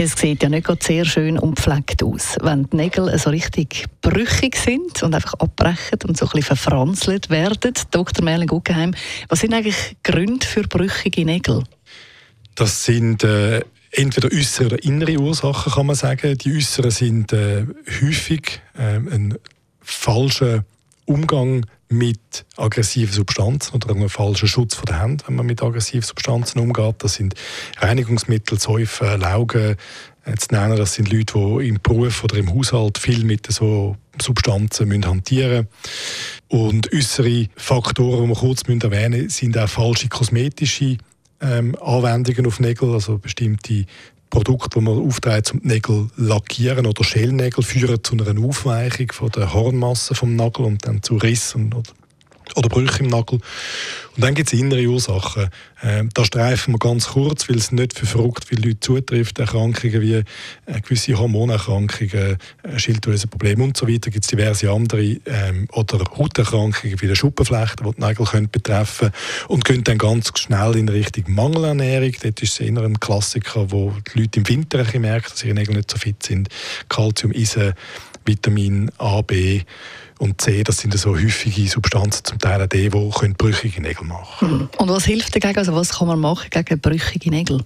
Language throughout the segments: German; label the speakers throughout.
Speaker 1: Es sieht ja nicht sehr schön und pflegt aus. Wenn die Nägel so richtig brüchig sind und einfach abbrechen und so ein bisschen verfranzelt werden. Dr. Merlin Guggenheim, was sind eigentlich Gründe für brüchige Nägel?
Speaker 2: Das sind äh, entweder äußere oder innere Ursachen, kann man sagen. Die äußeren sind äh, häufig äh, ein falscher Umgang mit aggressiven Substanzen oder einem falschen Schutz der Hand, wenn man mit aggressiven Substanzen umgeht. Das sind Reinigungsmittel, Säufe, Laugen äh, zu nennen. Das sind Leute, die im Beruf oder im Haushalt viel mit so Substanzen müssen hantieren Und äußere Faktoren, die wir kurz erwähnen müssen, sind auch falsche kosmetische ähm, Anwendungen auf Nägel, also bestimmte Produkte, die man aufträgt, um die Nägel lackieren oder Schälnägel, führen zu einer Aufweichung von der Hornmasse vom Nagel und dann zu Rissen oder oder Brüche im Nagel. Und dann gibt es innere Ursachen. Ähm, da streifen wir ganz kurz, weil es nicht für verrückt viele Leute zutrifft. Erkrankungen wie äh, gewisse Hormonerkrankungen, äh, Schilddrüsenprobleme und so weiter. gibt diverse andere. Ähm, oder Hauterkrankungen wie der Schuppenflechte, die die Nägel können betreffen Und gehen dann ganz schnell in Richtung Mangelernährung. Dort ist es eher ein Klassiker, wo die Leute im Winter merken, dass ihre Nägel nicht so fit sind. Calcium, Eisen, Vitamin A, B und C, das sind so häufige Substanzen, zum Teil auch die, die brüchige Nägel machen können.
Speaker 1: Hm. Und was hilft dagegen? Also was kann man machen gegen brüchige Nägel?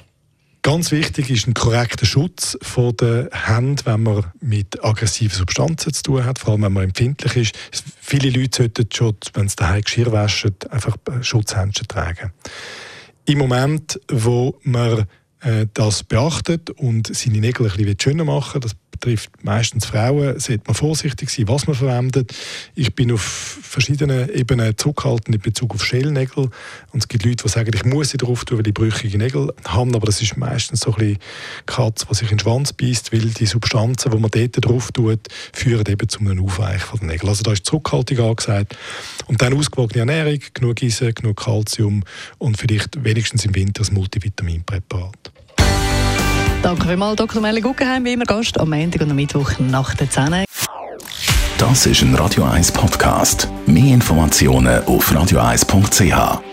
Speaker 2: Ganz wichtig ist ein korrekter Schutz von der Hand, wenn man mit aggressiven Substanzen zu tun hat, vor allem wenn man empfindlich ist. Viele Leute sollten schon, wenn sie daheim Geschirr waschen, einfach Schutzhändchen tragen. Im Moment, wo man äh, das beachtet und seine Nägel ein bisschen schöner machen das betrifft meistens Frauen, sollte man vorsichtig sein, was man verwendet. Ich bin auf verschiedenen Ebenen zurückhaltend in Bezug auf Schellnägel und es gibt Leute, die sagen, ich muss sie drauf tun, weil die brüchige Nägel haben, aber das ist meistens so ein bisschen Katze, die sich in den Schwanz beißt, weil die Substanzen, die man dort drauf tut, führen eben zu einem Aufweichen von den Nägeln. Also da ist Zurückhaltung angesagt und dann ausgewogene Ernährung, genug Eisen, genug Kalzium und vielleicht wenigstens im Winter ein Multivitaminpräparat.
Speaker 1: Danke vielmals, Dr. Melle Guggenheim, wie immer Gast am Montag und am Mittwoch nach der 10.
Speaker 3: Das ist ein Radio 1 Podcast. Mehr Informationen auf radio1.ch.